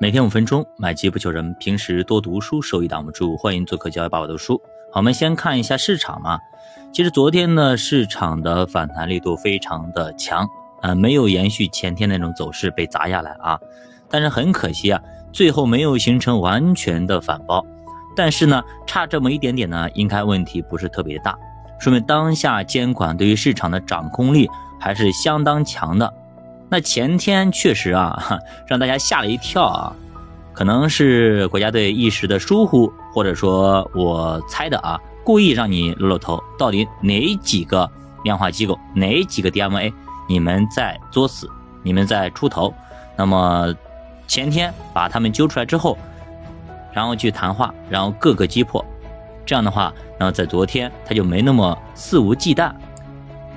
每天五分钟，买机不求人。平时多读书，收益挡不住。欢迎做客教育爸爸读书。好，我们先看一下市场嘛。其实昨天呢，市场的反弹力度非常的强，呃，没有延续前天那种走势被砸下来啊。但是很可惜啊，最后没有形成完全的反包。但是呢，差这么一点点呢，应该问题不是特别大，说明当下监管对于市场的掌控力还是相当强的。那前天确实啊，让大家吓了一跳啊，可能是国家队一时的疏忽，或者说我猜的啊，故意让你露露头，到底哪几个量化机构，哪几个 DMA 你们在作死，你们在出头？那么前天把他们揪出来之后，然后去谈话，然后各个击破，这样的话，然后在昨天他就没那么肆无忌惮。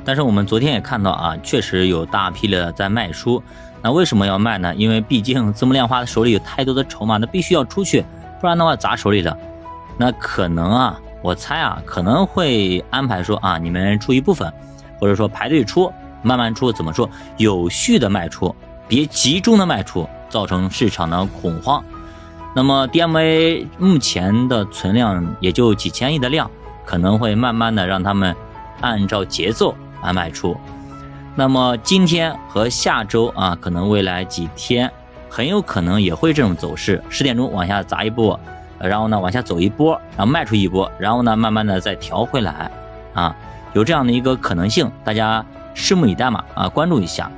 但是我们昨天也看到啊，确实有大批的在卖出。那为什么要卖呢？因为毕竟字幕量化手里有太多的筹码，那必须要出去，不然的话砸手里的。那可能啊，我猜啊，可能会安排说啊，你们出一部分，或者说排队出，慢慢出，怎么说？有序的卖出，别集中的卖出，造成市场的恐慌。那么 DMA 目前的存量也就几千亿的量，可能会慢慢的让他们按照节奏。来卖出，那么今天和下周啊，可能未来几天很有可能也会这种走势，十点钟往下砸一波，然后呢往下走一波，然后卖出一波，然后呢慢慢的再调回来，啊，有这样的一个可能性，大家拭目以待嘛，啊，关注一下。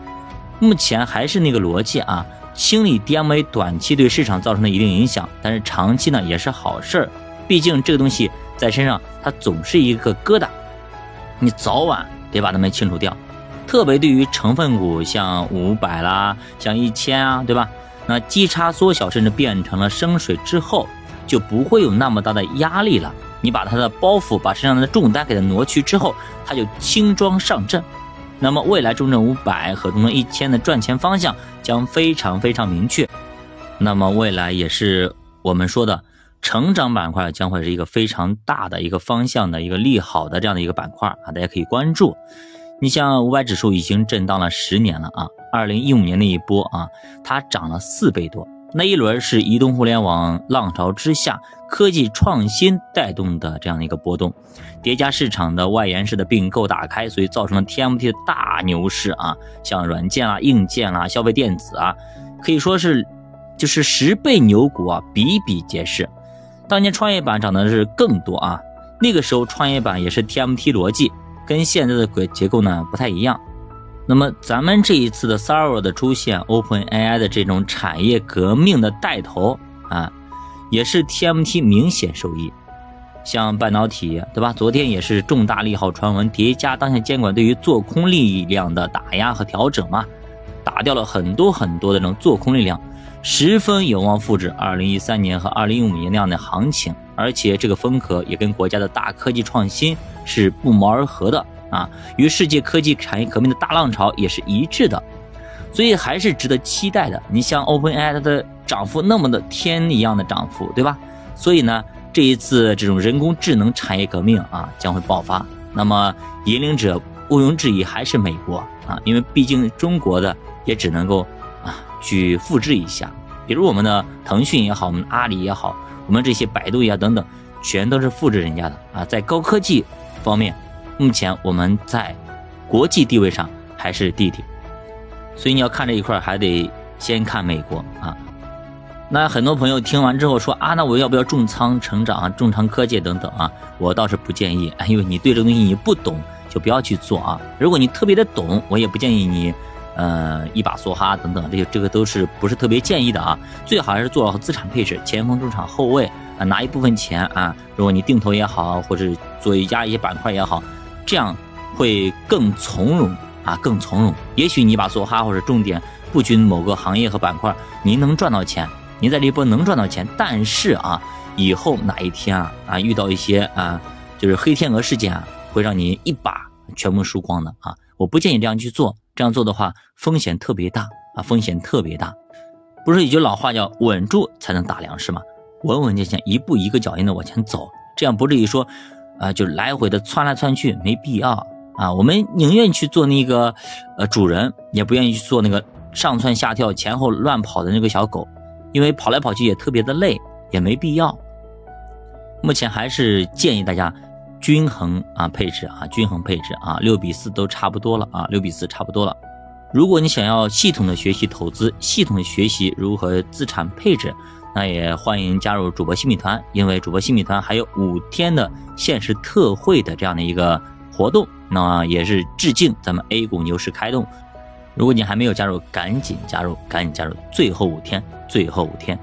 目前还是那个逻辑啊，清理 DMA 短期对市场造成的一定影响，但是长期呢也是好事儿，毕竟这个东西在身上它总是一个疙瘩，你早晚。得把它们清除掉，特别对于成分股，像五百啦，像一千啊，对吧？那基差缩小，甚至变成了升水之后，就不会有那么大的压力了。你把它的包袱，把身上的重担给它挪去之后，它就轻装上阵。那么未来中证五百和中证一千的赚钱方向将非常非常明确。那么未来也是我们说的。成长板块将会是一个非常大的一个方向的一个利好的这样的一个板块啊，大家可以关注。你像五百指数已经震荡了十年了啊，二零一五年那一波啊，它涨了四倍多。那一轮是移动互联网浪潮之下，科技创新带动的这样的一个波动，叠加市场的外延式的并购打开，所以造成了 TMT 的大牛市啊，像软件啦、硬件啦、消费电子啊，可以说是就是十倍牛股啊，比比皆是。当年创业板涨的是更多啊，那个时候创业板也是 TMT 逻辑，跟现在的轨结构呢不太一样。那么咱们这一次的 Server 的出现，OpenAI 的这种产业革命的带头啊，也是 TMT 明显受益。像半导体对吧？昨天也是重大利好传闻叠加当下监管对于做空力量的打压和调整嘛，打掉了很多很多的这种做空力量。十分有望复制二零一三年和二零一五年那样的行情，而且这个风格也跟国家的大科技创新是不谋而合的啊，与世界科技产业革命的大浪潮也是一致的，所以还是值得期待的。你像 OpenAI 它的涨幅那么的天一样的涨幅，对吧？所以呢，这一次这种人工智能产业革命啊将会爆发，那么引领者毋庸置疑还是美国啊，因为毕竟中国的也只能够。去复制一下，比如我们的腾讯也好，我们阿里也好，我们这些百度呀等等，全都是复制人家的啊。在高科技方面，目前我们在国际地位上还是弟弟，所以你要看这一块，还得先看美国啊。那很多朋友听完之后说啊，那我要不要重仓成长啊，重仓科技等等啊？我倒是不建议，因为你对这东西你不懂，就不要去做啊。如果你特别的懂，我也不建议你。呃，一把梭哈等等，这些这个都是不是特别建议的啊？最好还是做好资产配置，前锋、中场、后卫啊，拿一部分钱啊，如果你定投也好，或者做一家一些板块也好，这样会更从容啊，更从容。也许你把梭哈或者重点布局某个行业和板块，您能赚到钱，您在这一波能赚到钱，但是啊，以后哪一天啊啊遇到一些啊就是黑天鹅事件啊，会让你一把全部输光的啊！我不建议这样去做。这样做的话，风险特别大啊，风险特别大。不是有句老话叫“稳住才能打粮食”吗？稳稳健健，一步一个脚印的往前走，这样不至于说，啊，就来回的窜来窜去，没必要啊。我们宁愿去做那个，呃，主人，也不愿意去做那个上蹿下跳、前后乱跑的那个小狗。因为跑来跑去也特别的累，也没必要。目前还是建议大家均衡啊配置啊，均衡配置啊，六比四都差不多了啊，六比四差不多了。如果你想要系统的学习投资，系统的学习如何资产配置，那也欢迎加入主播新米团，因为主播新米团还有五天的限时特惠的这样的一个活动，那也是致敬咱们 A 股牛市开动。如果你还没有加入，赶紧加入，赶紧加入，最后五天，最后五天。